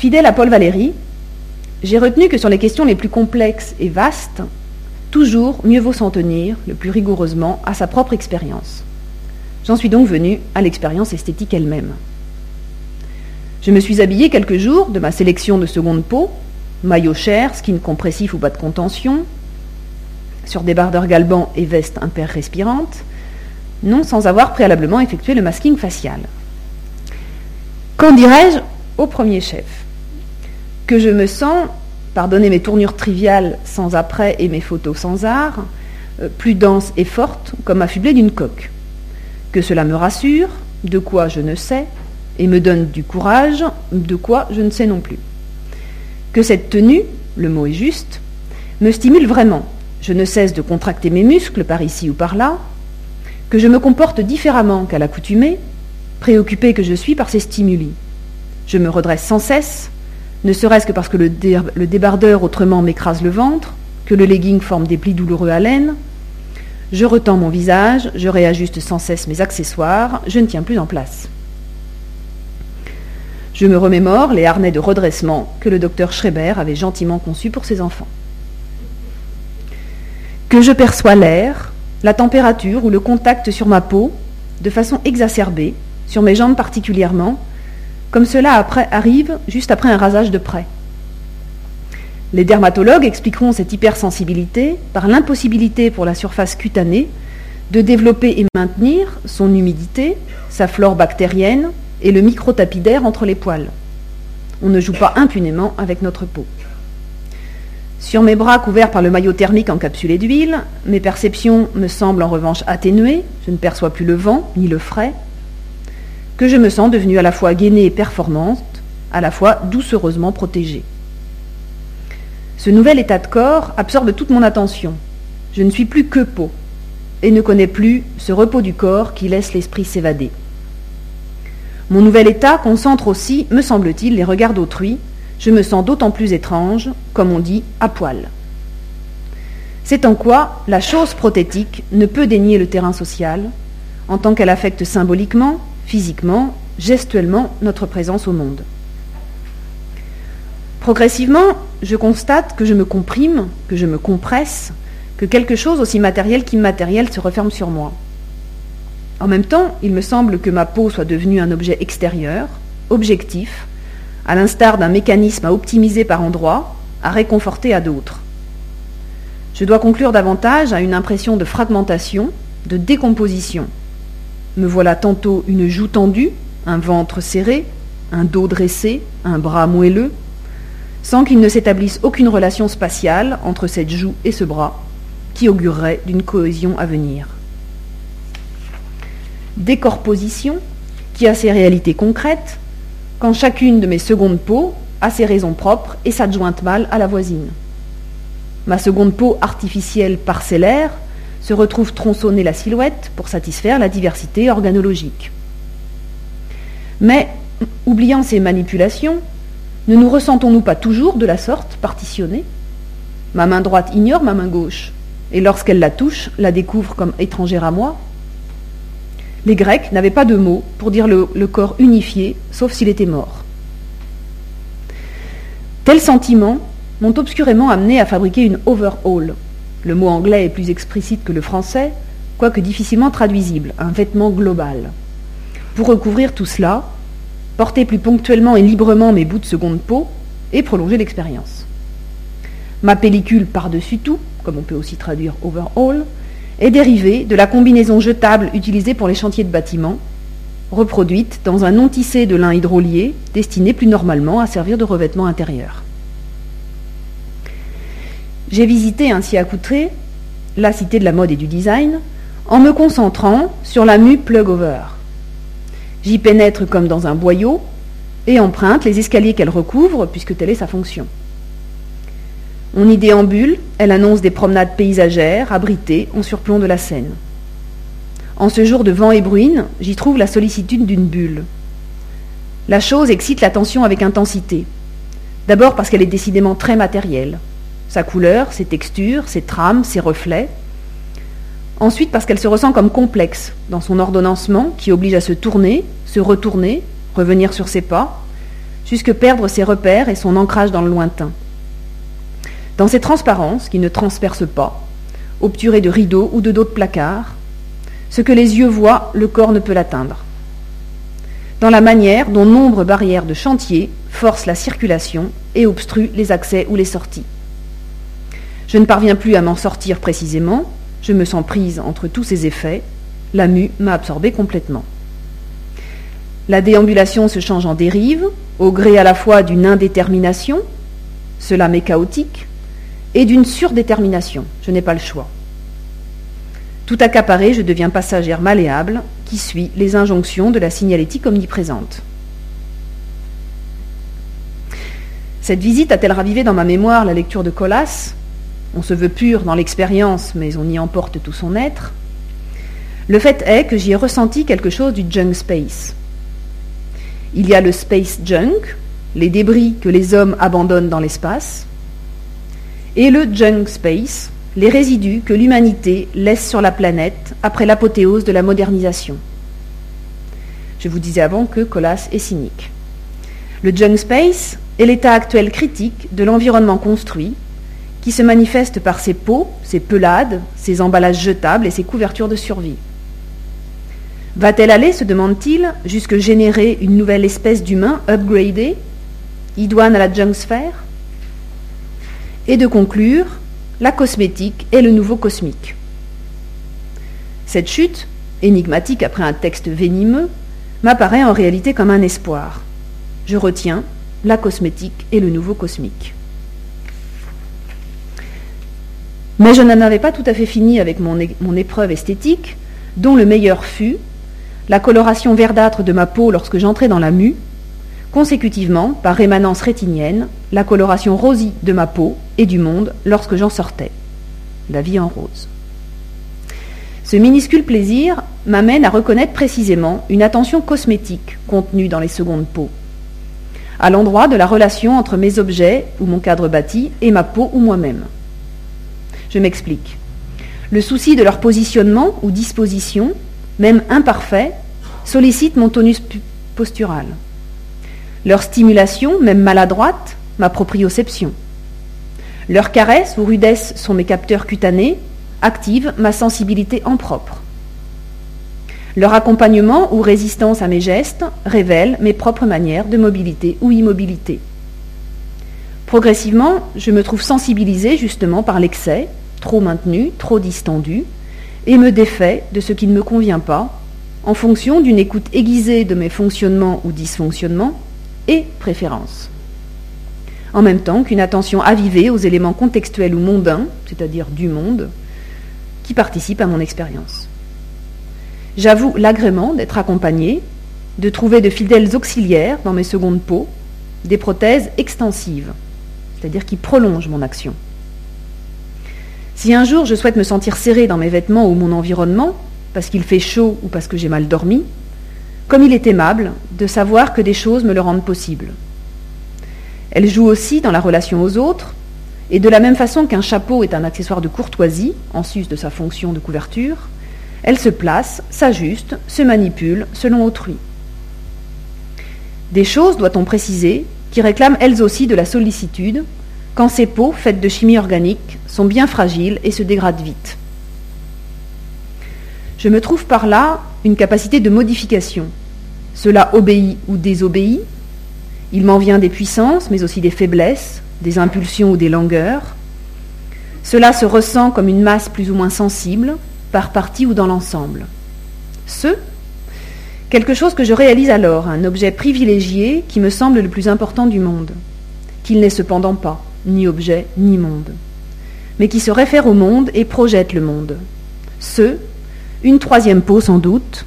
Fidèle à Paul Valéry, j'ai retenu que sur les questions les plus complexes et vastes, toujours mieux vaut s'en tenir, le plus rigoureusement, à sa propre expérience. J'en suis donc venu à l'expérience esthétique elle-même. Je me suis habillé quelques jours de ma sélection de seconde peau, maillot cher, skin compressif ou bas de contention, sur débardeur galban et veste impair respirante, non sans avoir préalablement effectué le masking facial. Qu'en dirais-je au premier chef? Que je me sens, pardonnez mes tournures triviales sans après et mes photos sans art, euh, plus dense et forte, comme affublée d'une coque. Que cela me rassure, de quoi je ne sais, et me donne du courage, de quoi je ne sais non plus. Que cette tenue, le mot est juste, me stimule vraiment. Je ne cesse de contracter mes muscles par ici ou par là, que je me comporte différemment qu'à l'accoutumée, préoccupé que je suis par ces stimuli. Je me redresse sans cesse, ne serait-ce que parce que le, débardeur autrement m'écrase le ventre, que le legging forme des plis douloureux à laine. Je retends mon visage, je réajuste sans cesse mes accessoires, je ne tiens plus en place. Je me remémore les harnais de redressement que le docteur Schreiber avait gentiment conçus pour ses enfants. Que je perçois l'air, la température ou le contact sur ma peau de façon exacerbée, sur mes jambes particulièrement, comme cela arrive juste après un rasage de près. Les dermatologues expliqueront cette hypersensibilité par l'impossibilité pour la surface cutanée de développer et maintenir son humidité, sa flore bactérienne, et le micro-tapis d'air entre les poils. On ne joue pas impunément avec notre peau. Sur mes bras couverts par le maillot thermique encapsulé d'huile, mes perceptions me semblent en revanche atténuées, je ne perçois plus le vent ni le frais, que je me sens devenue à la fois gainée et performante, à la fois doucereusement protégée. Ce nouvel état de corps absorbe toute mon attention. Je ne suis plus que peau, et ne connais plus ce repos du corps qui laisse l'esprit s'évader. Mon nouvel état concentre aussi, me semble-t-il, les regards d'autrui. Je me sens d'autant plus étrange, comme on dit, à poil. C'est en quoi la chose prothétique ne peut dénier le terrain social, en tant qu'elle affecte symboliquement, physiquement, gestuellement notre présence au monde. Progressivement, je constate que je me comprime, que je me compresse, que quelque chose aussi matériel qu'immatériel se referme sur moi. En même temps, il me semble que ma peau soit devenue un objet extérieur, objectif, à l'instar d'un mécanisme à optimiser par endroits, à réconforter à d'autres. Je dois conclure davantage à une impression de fragmentation, de décomposition. Me voilà tantôt une joue tendue, un ventre serré, un dos dressé, un bras moelleux, sans qu'il ne s'établisse aucune relation spatiale entre cette joue et ce bras, qui augurerait d'une cohésion à venir décorposition qui a ses réalités concrètes, quand chacune de mes secondes peaux a ses raisons propres et s'adjointe mal à la voisine. Ma seconde peau artificielle parcellaire se retrouve tronçonner la silhouette pour satisfaire la diversité organologique. Mais, oubliant ces manipulations, ne nous ressentons-nous pas toujours de la sorte partitionnée Ma main droite ignore ma main gauche, et lorsqu'elle la touche, la découvre comme étrangère à moi les Grecs n'avaient pas de mots pour dire le, corps unifié, sauf s'il était mort. Tels sentiments m'ont obscurément amené à fabriquer une overhaul. Le mot anglais est plus explicite que le français, quoique difficilement traduisible, un vêtement global. Pour recouvrir tout cela, porter plus ponctuellement et librement mes bouts de seconde peau et prolonger l'expérience. Ma pellicule par-dessus tout, comme on peut aussi traduire overhaul, est dérivée de la combinaison jetable utilisée pour les chantiers de bâtiments, reproduite dans un non tissé de lin hydrolié destiné plus normalement à servir de revêtement intérieur. J'ai visité ainsi accoutré la cité de la mode et du design en me concentrant sur la mue plug-over. J'y pénètre comme dans un boyau et emprunte les escaliers qu'elle recouvre puisque telle est sa fonction. On y déambule, elle annonce des promenades paysagères, abritées, en surplomb de la Seine. En ce jour de vent et bruine, j'y trouve la sollicitude d'une bulle. La chose excite l'attention avec intensité. D'abord parce qu'elle est décidément très matérielle. Sa couleur, ses textures, ses trames, ses reflets. Ensuite parce qu'elle se ressent comme complexe dans son ordonnancement qui oblige à se tourner, se retourner, revenir sur ses pas, jusque perdre ses repères et son ancrage dans le lointain. Dans ces transparences qui ne transpercent pas, obturées de rideaux ou de de placards, ce que les yeux voient, le corps ne peut l'atteindre. Dans la manière dont nombre barrières de chantier forcent la circulation et obstruent les accès ou les sorties. Je ne parviens plus à m'en sortir précisément, je me sens prise entre tous ces effets, la mue m'a absorbé complètement. La déambulation se change en dérive, au gré à la fois d'une indétermination, cela m'est chaotique, et d'une surdétermination, je n'ai pas le choix. Tout accaparé, je deviens passagère malléable qui suit les injonctions de la signalétique omniprésente. Cette visite a-t-elle ravivé dans ma mémoire la lecture de Colas? On se veut pur dans l'expérience, mais on y emporte tout son être. Le fait est que j'y ai ressenti quelque chose du junk space. Il y a le space junk, les débris que les hommes abandonnent dans l'espace, et le junk space, les résidus que l'humanité laisse sur la planète après l'apothéose de la modernisation. Je vous disais avant que Colas est cynique. Le junk space est l'état actuel critique de l'environnement construit qui se manifeste par ses pots, ses pelades, ses emballages jetables et ses couvertures de survie. Va-t-elle aller, se demande-t-il, jusque générer une nouvelle espèce d'humain upgradé, idoine à la junk sphère Et de conclure la cosmétique est le nouveau cosmique. Cette chute, énigmatique après un texte venimeux, m'apparaît en réalité comme un espoir. Je retiens la cosmétique est le nouveau cosmique. Mais je n'en avais pas tout à fait fini avec mon, épreuve esthétique, dont le meilleur fut la coloration verdâtre de ma peau lorsque j'entrais dans la mue, consécutivement, par rémanence rétinienne, la coloration rosie de ma peau et du monde lorsque j'en sortais. La vie en rose. Ce minuscule plaisir m'amène à reconnaître précisément une attention cosmétique contenue dans les secondes peaux, à l'endroit de la relation entre mes objets ou mon cadre bâti et ma peau ou moi-même. Je m'explique. Le souci de leur positionnement ou disposition, même imparfait, sollicite mon tonus postural. Leur stimulation, même maladroite, ma proprioception. Leurs caresses ou rudesses sont mes capteurs cutanés, activent ma sensibilité en propre. Leur accompagnement ou résistance à mes gestes révèle mes propres manières de mobilité ou immobilité. Progressivement, je me trouve sensibilisé justement par l'excès, trop maintenu, trop distendu, et me défait de ce qui ne me convient pas, en fonction d'une écoute aiguisée de mes fonctionnements ou dysfonctionnements, et préférence. En même temps qu'une attention avivée aux éléments contextuels ou mondains, c'est-à-dire du monde, qui participent à mon expérience. J'avoue l'agrément d'être accompagné, de trouver de fidèles auxiliaires dans mes secondes peaux, des prothèses extensives, c'est-à-dire qui prolongent mon action. Si un jour je souhaite me sentir serré dans mes vêtements ou mon environnement, parce qu'il fait chaud ou parce que j'ai mal dormi, comme il est aimable de savoir que des choses me le rendent possible. Elle joue aussi dans la relation aux autres, et de la même façon qu'un chapeau est un accessoire de courtoisie, en sus de sa fonction de couverture, elle se place, s'ajuste, se manipule selon autrui. Des choses, doit-on préciser, qui réclament elles aussi de la sollicitude, quand ces peaux, faites de chimie organique, sont bien fragiles et se dégradent vite. Je me trouve par là une capacité de modification, cela obéit ou désobéit. Il m'en vient des puissances, mais aussi des faiblesses, des impulsions ou des langueurs. Cela se ressent comme une masse plus ou moins sensible, par partie ou dans l'ensemble. Ce, quelque chose que je réalise alors, un objet privilégié qui me semble le plus important du monde, qu'il n'est cependant pas, ni objet, ni monde, mais qui se réfère au monde et projette le monde. Ce, une troisième peau sans doute,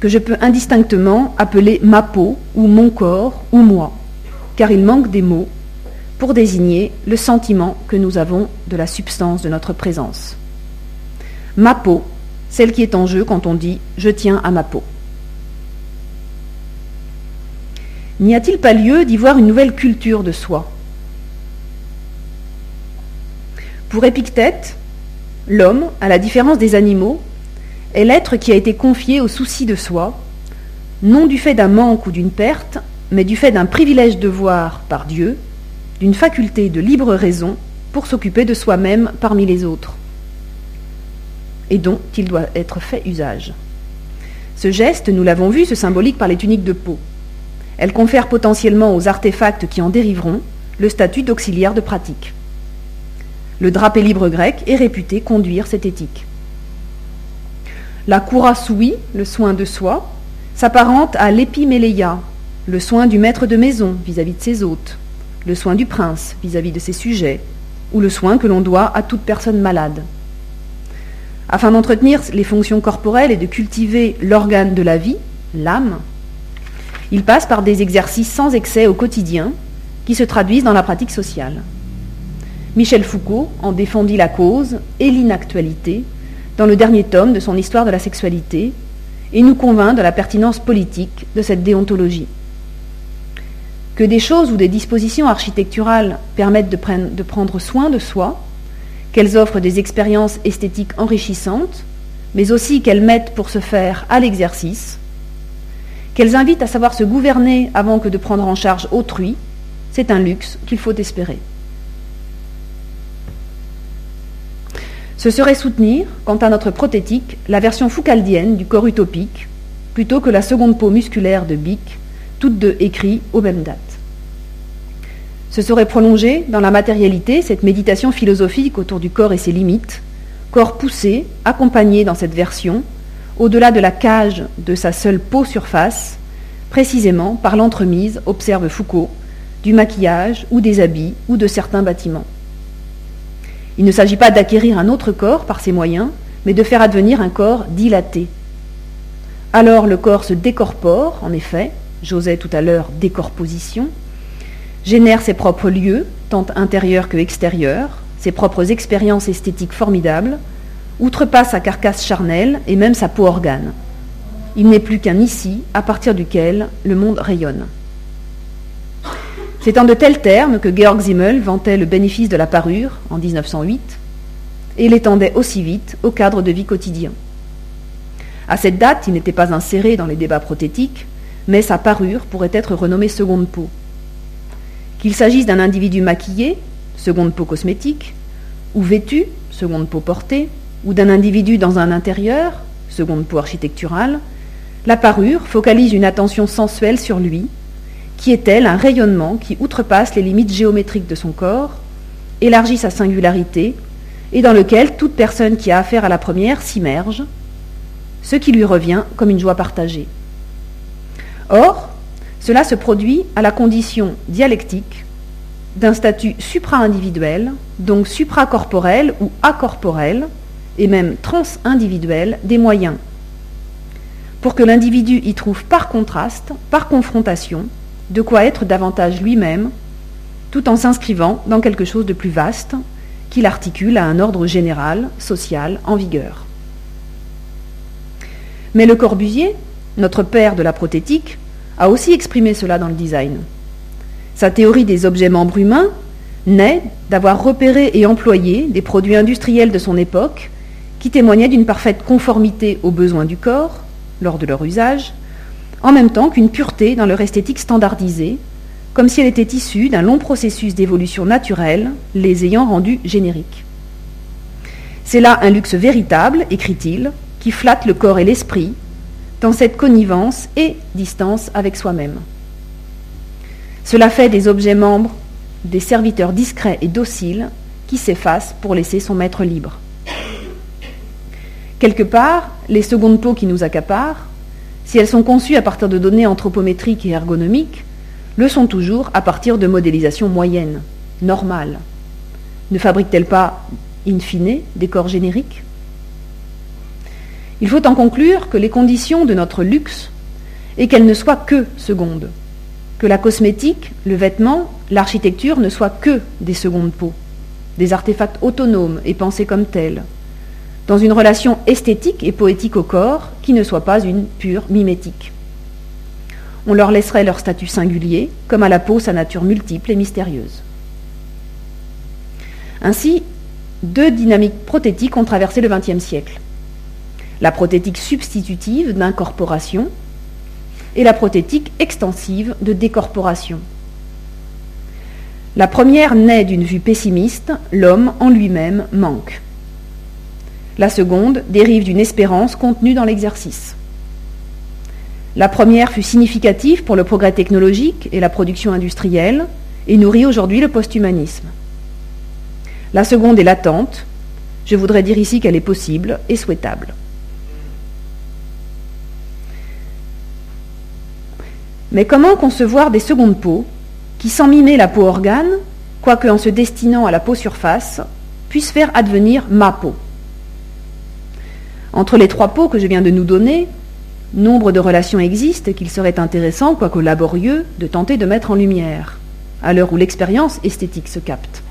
que je peux indistinctement appeler ma peau ou mon corps ou moi, car il manque des mots pour désigner le sentiment que nous avons de la substance de notre présence. Ma peau, celle qui est en jeu quand on dit je tiens à ma peau. N'y a-t-il pas lieu d'y voir une nouvelle culture de soi? Pour Épictète, l'homme, à la différence des animaux, est l'être qui a été confié au souci de soi, non du fait d'un manque ou d'une perte, mais du fait d'un privilège de voir par Dieu, d'une faculté de libre raison pour s'occuper de soi-même parmi les autres, et dont il doit être fait usage. Ce geste, nous l'avons vu, se symbolique par les tuniques de peau. Elles confèrent potentiellement aux artefacts qui en dériveront le statut d'auxiliaire de pratique. Le drapé libre grec est réputé conduire cette éthique. La soui, le soin de soi, s'apparente à l'épiméléia, le soin du maître de maison vis-à-vis de ses hôtes, le soin du prince vis-à-vis de ses sujets, ou le soin que l'on doit à toute personne malade. Afin d'entretenir les fonctions corporelles et de cultiver l'organe de la vie, l'âme, il passe par des exercices sans excès au quotidien qui se traduisent dans la pratique sociale. Michel Foucault en défendit la cause et l'inactualité dans le dernier tome de son Histoire de la sexualité, et nous convainc de la pertinence politique de cette déontologie. Que des choses ou des dispositions architecturales permettent de, prendre soin de soi, qu'elles offrent des expériences esthétiques enrichissantes, mais aussi qu'elles mettent pour ce faire à l'exercice, qu'elles invitent à savoir se gouverner avant que de prendre en charge autrui, c'est un luxe qu'il faut espérer. Ce serait soutenir, quant à notre prothétique, la version foucaldienne du corps utopique, plutôt que la seconde peau musculaire de Bic, toutes deux écrites aux mêmes dates. Ce serait prolonger dans la matérialité cette méditation philosophique autour du corps et ses limites, corps poussé, accompagné dans cette version, au-delà de la cage de sa seule peau surface, précisément par l'entremise, observe Foucault, du maquillage ou des habits ou de certains bâtiments. Il ne s'agit pas d'acquérir un autre corps par ces moyens, mais de faire advenir un corps dilaté. Alors le corps se décorpore, en effet, j'osais tout à l'heure décorposition, génère ses propres lieux, tant intérieurs que extérieurs, ses propres expériences esthétiques formidables, outrepasse sa carcasse charnelle et même sa peau organe. Il n'est plus qu'un ici à partir duquel le monde rayonne. C'est en de tels termes que Georg Simmel vantait le bénéfice de la parure en 1908 et l'étendait aussi vite au cadre de vie quotidien. À cette date, il n'était pas inséré dans les débats prothétiques, mais sa parure pourrait être renommée seconde peau. Qu'il s'agisse d'un individu maquillé, seconde peau cosmétique, ou vêtu, seconde peau portée, ou d'un individu dans un intérieur, seconde peau architecturale, la parure focalise une attention sensuelle sur lui qui est-elle un rayonnement qui outrepasse les limites géométriques de son corps, élargit sa singularité, et dans lequel toute personne qui a affaire à la première s'immerge, ce qui lui revient comme une joie partagée. Or, cela se produit à la condition dialectique d'un statut supra-individuel, donc supracorporel ou acorporel, et même trans-individuel des moyens, pour que l'individu y trouve par contraste, par confrontation, de quoi être davantage lui-même, tout en s'inscrivant dans quelque chose de plus vaste, qu'il articule à un ordre général, social, en vigueur. Mais Le Corbusier, notre père de la prothétique, a aussi exprimé cela dans le design. Sa théorie des objets membres humains naît d'avoir repéré et employé des produits industriels de son époque qui témoignaient d'une parfaite conformité aux besoins du corps lors de leur usage, en même temps qu'une pureté dans leur esthétique standardisée, comme si elle était issue d'un long processus d'évolution naturelle, les ayant rendus génériques. C'est là un luxe véritable, écrit-il, qui flatte le corps et l'esprit, dans cette connivence et distance avec soi-même. Cela fait des objets membres des serviteurs discrets et dociles qui s'effacent pour laisser son maître libre. Quelque part, les secondes peaux qui nous accaparent, si elles sont conçues à partir de données anthropométriques et ergonomiques, le sont toujours à partir de modélisations moyennes, normales. Ne fabriquent-elles pas, in fine, des corps génériques? Il faut en conclure que les conditions de notre luxe est qu'elles ne soient que secondes, que la cosmétique, le vêtement, l'architecture ne soient que des secondes peaux, des artefacts autonomes et pensés comme tels, dans une relation esthétique et poétique au corps qui ne soit pas une pure mimétique. On leur laisserait leur statut singulier, comme à la peau sa nature multiple et mystérieuse. Ainsi, deux dynamiques prothétiques ont traversé le XXe siècle. La prothétique substitutive d'incorporation et la prothétique extensive de décorporation. La première naît d'une vue pessimiste, l'homme en lui-même manque. La seconde dérive d'une espérance contenue dans l'exercice. La première fut significative pour le progrès technologique et la production industrielle et nourrit aujourd'hui le posthumanisme. La seconde est latente. Je voudrais dire ici qu'elle est possible et souhaitable. Mais comment concevoir des secondes peaux qui, sans mimer la peau organe, quoique en se destinant à la peau surface, puissent faire advenir ma peau? Entre les trois peaux que je viens de nous donner, nombre de relations existent qu'il serait intéressant, quoique laborieux, de tenter de mettre en lumière, à l'heure où l'expérience esthétique se capte.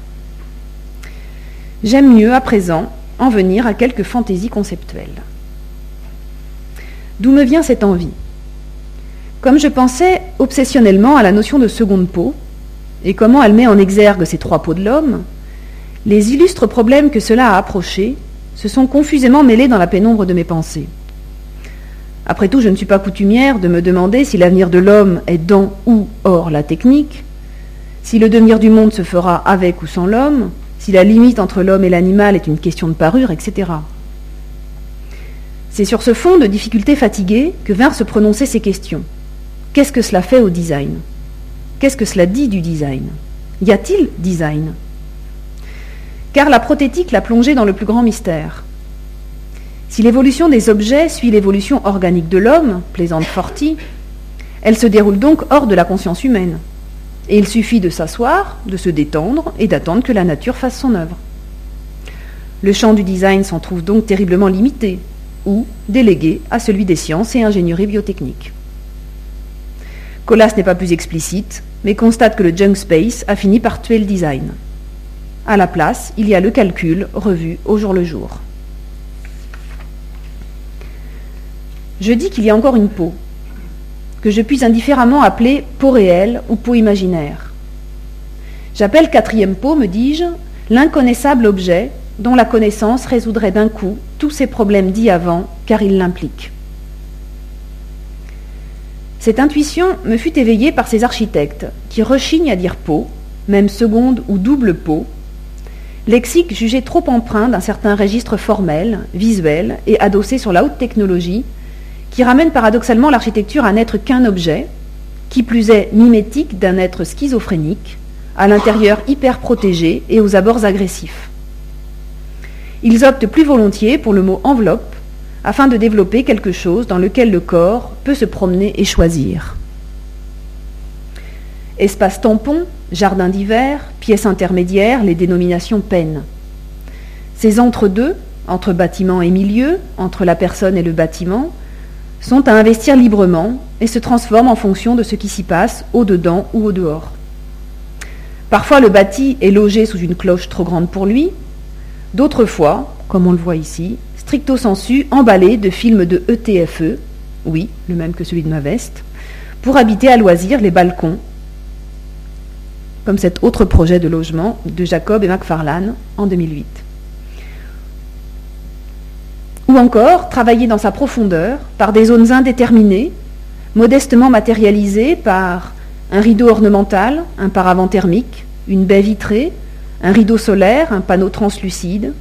J'aime mieux, à présent, en venir à quelques fantaisies conceptuelles. D'où me vient cette envie? Comme je pensais obsessionnellement à la notion de seconde peau, et comment elle met en exergue ces trois peaux de l'homme, les illustres problèmes que cela a approchés se sont confusément mêlés dans la pénombre de mes pensées. Après tout, je ne suis pas coutumière de me demander si l'avenir de l'homme est dans ou hors la technique, si le devenir du monde se fera avec ou sans l'homme, si la limite entre l'homme et l'animal est une question de parure, etc. C'est sur ce fond de difficultés fatiguées que vinrent se prononcer ces questions. Qu'est-ce que cela fait au design? Qu'est-ce que cela dit du design? Y a-t-il design? Car la prothétique l'a plongé dans le plus grand mystère. Si l'évolution des objets suit l'évolution organique de l'homme, plaisante Forti, elle se déroule donc hors de la conscience humaine. Et il suffit de s'asseoir, de se détendre et d'attendre que la nature fasse son œuvre. Le champ du design s'en trouve donc terriblement limité, ou délégué à celui des sciences et ingénierie biotechniques. Colas n'est pas plus explicite, mais constate que le junk space a fini par tuer le design. À la place, il y a le calcul revu au jour le jour. Je dis qu'il y a encore une peau, que je puis indifféremment appeler peau réelle ou peau imaginaire. J'appelle quatrième peau, me dis-je, l'inconnaissable objet dont la connaissance résoudrait d'un coup tous ces problèmes dits avant, car il l'implique. Cette intuition me fut éveillée par ces architectes qui rechignent à dire peau, même seconde ou double peau, lexique jugé trop empreint d'un certain registre formel, visuel et adossé sur la haute technologie, qui ramène paradoxalement l'architecture à n'être qu'un objet, qui plus est mimétique d'un être schizophrénique, à l'intérieur hyper protégé et aux abords agressifs. Ils optent plus volontiers pour le mot enveloppe, afin de développer quelque chose dans lequel le corps peut se promener et choisir. Espace tampon, jardin d'hiver, pièces intermédiaires, les dénominations peinent. Ces entre-deux, entre bâtiment et milieu, entre la personne et le bâtiment, sont à investir librement et se transforment en fonction de ce qui s'y passe au-dedans ou au-dehors. Parfois le bâti est logé sous une cloche trop grande pour lui, d'autres fois, comme on le voit ici, stricto sensu emballé de films de ETFE, oui, le même que celui de ma veste, pour habiter à loisir les balcons, comme cet autre projet de logement de Jacob et McFarlane en 2008 ou encore travailler dans sa profondeur par des zones indéterminées, modestement matérialisées par un rideau ornemental, un paravent thermique, une baie vitrée, un rideau solaire, un panneau translucide,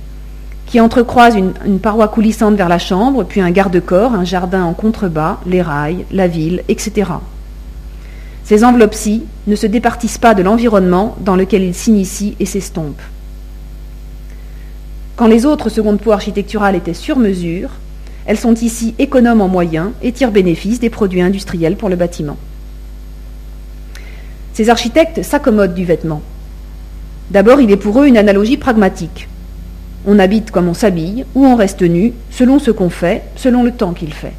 qui entrecroisent une, paroi coulissante vers la chambre, puis un garde-corps, un jardin en contrebas, les rails, la ville, etc. Ces enveloppes-ci ne se départissent pas de l'environnement dans lequel ils s'initient et s'estompent. Quand les autres secondes peaux architecturales étaient sur mesure, elles sont ici économes en moyens et tirent bénéfice des produits industriels pour le bâtiment. Ces architectes s'accommodent du vêtement. D'abord, il est pour eux une analogie pragmatique. On habite comme on s'habille, ou on reste nu, selon ce qu'on fait, selon le temps qu'il fait.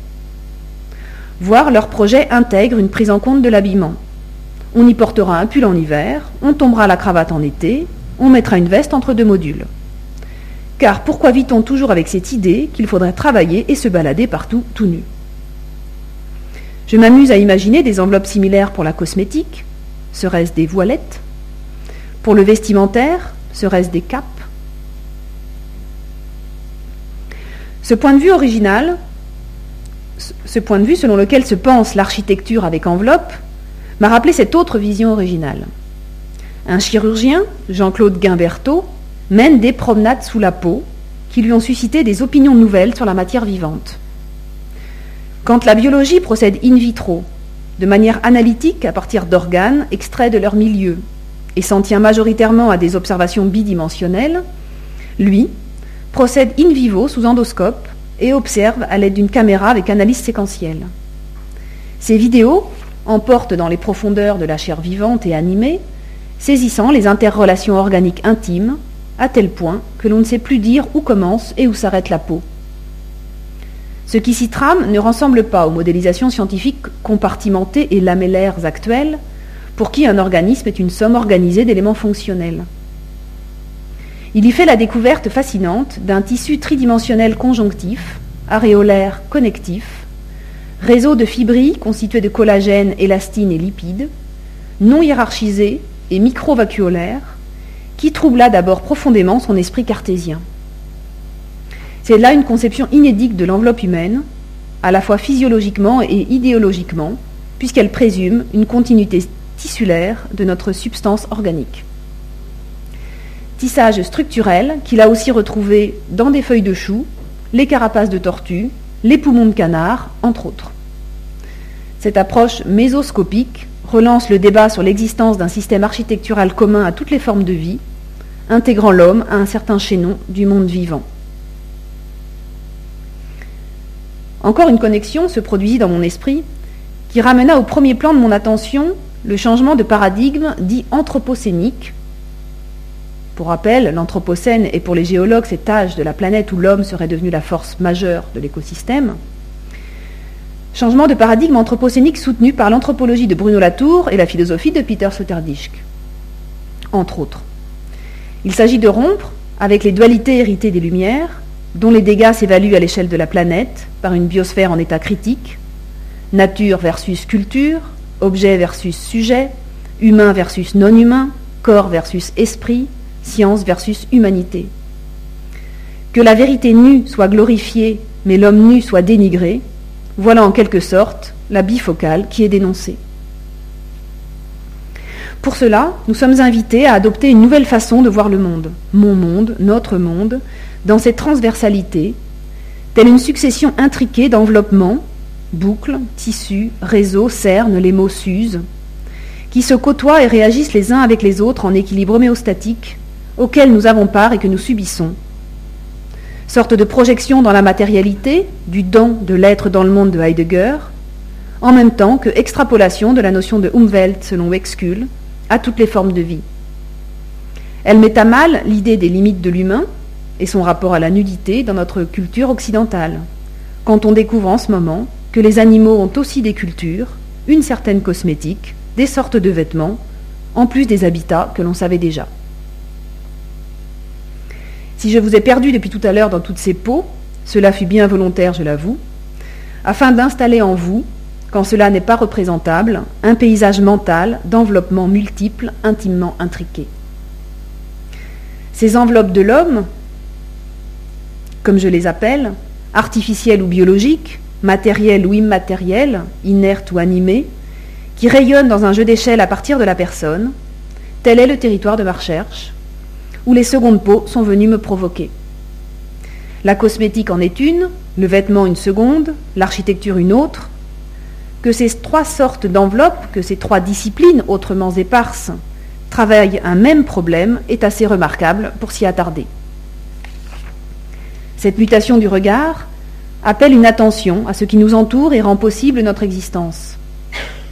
Voir leur projet intègre une prise en compte de l'habillement. On y portera un pull en hiver, on tombera la cravate en été, on mettra une veste entre deux modules. Car pourquoi vit-on toujours avec cette idée qu'il faudrait travailler et se balader partout tout nu? Je m'amuse à imaginer des enveloppes similaires pour la cosmétique, serait-ce des voilettes? Pour le vestimentaire, serait-ce des capes? Ce point de vue original ce point de vue selon lequel se pense l'architecture avec enveloppe m'a rappelé cette autre vision originale. Un chirurgien, Jean-Claude Guimberteau, mène des promenades sous la peau qui lui ont suscité des opinions nouvelles sur la matière vivante. Quand la biologie procède in vitro, de manière analytique à partir d'organes extraits de leur milieu, et s'en tient majoritairement à des observations bidimensionnelles, lui procède in vivo sous endoscope et observe à l'aide d'une caméra avec analyse séquentielle. Ces vidéos emportent dans les profondeurs de la chair vivante et animée, saisissant les interrelations organiques intimes, à tel point que l'on ne sait plus dire où commence et où s'arrête la peau. Ce qui s'y trame ne ressemble pas aux modélisations scientifiques compartimentées et lamellaires actuelles, pour qui un organisme est une somme organisée d'éléments fonctionnels. Il y fait la découverte fascinante d'un tissu tridimensionnel conjonctif, aréolaire connectif, réseau de fibrilles constitué de collagène, élastine et lipides, non hiérarchisé et microvacuolaire, qui troubla d'abord profondément son esprit cartésien. C'est là une conception inédite de l'enveloppe humaine, à la fois physiologiquement et idéologiquement, puisqu'elle présume une continuité tissulaire de notre substance organique. Tissage structurel qu'il a aussi retrouvé dans des feuilles de chou, les carapaces de tortue, les poumons de canard, entre autres. Cette approche mésoscopique relance le débat sur l'existence d'un système architectural commun à toutes les formes de vie, intégrant l'homme à un certain chaînon du monde vivant. Encore une connexion se produisit dans mon esprit qui ramena au premier plan de mon attention le changement de paradigme dit anthropocénique. Pour rappel, l'anthropocène est pour les géologues cet âge de la planète où l'homme serait devenu la force majeure de l'écosystème. Changement de paradigme anthropocénique soutenu par l'anthropologie de Bruno Latour et la philosophie de Peter Sloterdijk, entre autres. Il s'agit de rompre avec les dualités héritées des Lumières, dont les dégâts s'évaluent à l'échelle de la planète par une biosphère en état critique, nature versus culture, objet versus sujet, humain versus non-humain, corps versus esprit, science versus humanité. Que la vérité nue soit glorifiée, mais l'homme nu soit dénigré, voilà en quelque sorte la bifocale qui est dénoncée. Pour cela, nous sommes invités à adopter une nouvelle façon de voir le monde, mon monde, notre monde, dans cette transversalité, telle une succession intriquée d'enveloppements boucles, tissus, réseaux, cernes, les mots s'usent, qui se côtoient et réagissent les uns avec les autres en équilibre homéostatique, auquel nous avons part et que nous subissons. Sorte de projection dans la matérialité, du don de l'être dans le monde de Heidegger, en même temps que extrapolation de la notion de Umwelt selon Wexkull à toutes les formes de vie. Elle met à mal l'idée des limites de l'humain et son rapport à la nudité dans notre culture occidentale, quand on découvre en ce moment que les animaux ont aussi des cultures, une certaine cosmétique, des sortes de vêtements, en plus des habitats que l'on savait déjà. Si je vous ai perdu depuis tout à l'heure dans toutes ces peaux, cela fut bien volontaire, je l'avoue, afin d'installer en vous, quand cela n'est pas représentable, un paysage mental d'enveloppements multiples, intimement intriqués. Ces enveloppes de l'homme, comme je les appelle, artificielles ou biologiques, matériel ou immatériel, inerte ou animé, qui rayonne dans un jeu d'échelle à partir de la personne, tel est le territoire de ma recherche, où les secondes peaux sont venues me provoquer. La cosmétique en est une, le vêtement une seconde, l'architecture une autre, que ces trois sortes d'enveloppes, que ces trois disciplines autrement éparses, travaillent un même problème est assez remarquable pour s'y attarder. Cette mutation du regard appelle une attention à ce qui nous entoure et rend possible notre existence.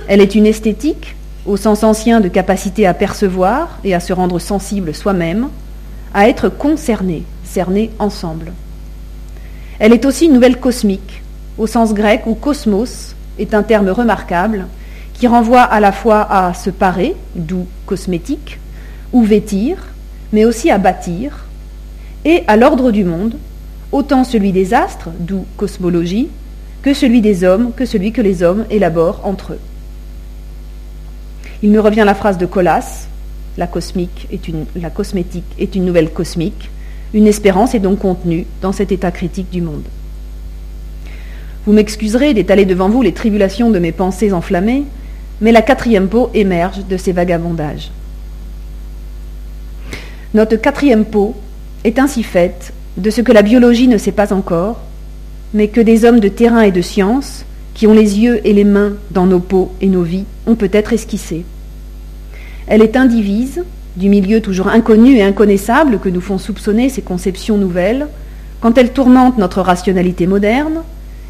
Elle est une esthétique, au sens ancien de capacité à percevoir et à se rendre sensible soi-même, à être concerné, cerné ensemble. Elle est aussi une nouvelle cosmique, au sens grec où cosmos est un terme remarquable qui renvoie à la fois à se parer, d'où cosmétique, ou vêtir, mais aussi à bâtir, et à l'ordre du monde, autant celui des astres, d'où cosmologie, que celui des hommes, que celui que les hommes élaborent entre eux. Il me revient la phrase de Colas, la, cosmétique est une nouvelle cosmique, une espérance est donc contenue dans cet état critique du monde. Vous m'excuserez d'étaler devant vous les tribulations de mes pensées enflammées, mais la quatrième peau émerge de ces vagabondages. Notre quatrième peau est ainsi faite de ce que la biologie ne sait pas encore, mais que des hommes de terrain et de science, qui ont les yeux et les mains dans nos peaux et nos vies, ont peut-être esquissé. Elle est indivise, du milieu toujours inconnu et inconnaissable que nous font soupçonner ces conceptions nouvelles, quand elles tourmentent notre rationalité moderne,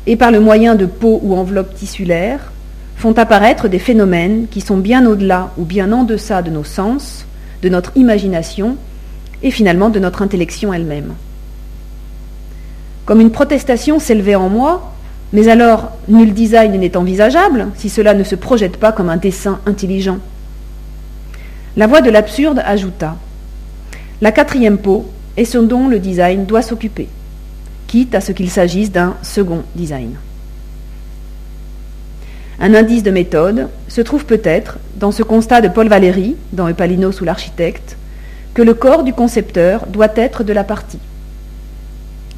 et par le moyen de peaux ou enveloppes tissulaires, font apparaître des phénomènes qui sont bien au-delà ou bien en deçà de nos sens, de notre imagination et finalement de notre intellection elle-même. Comme une protestation s'élevait en moi, mais alors nul design n'est envisageable si cela ne se projette pas comme un dessin intelligent. La voix de l'absurde ajouta La quatrième peau est ce dont le design doit s'occuper, quitte à ce qu'il s'agisse d'un second design. Un indice de méthode se trouve peut-être dans ce constat de Paul Valéry, dans Eupalinos ou l'architecte, que le corps du concepteur doit être de la partie.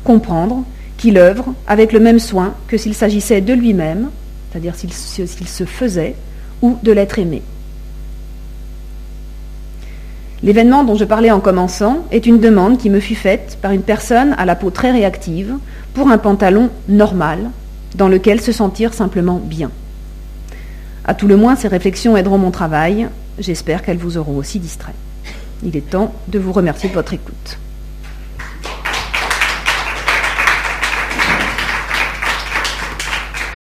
Comprendre qu'il œuvre avec le même soin que s'il s'agissait de lui-même, c'est-à-dire s'il se faisait, ou de l'être aimé. L'événement dont je parlais en commençant est une demande qui me fut faite par une personne à la peau très réactive pour un pantalon normal dans lequel se sentir simplement bien. À tout le moins, ces réflexions aideront mon travail. J'espère qu'elles vous auront aussi distrait. Il est temps de vous remercier de votre écoute.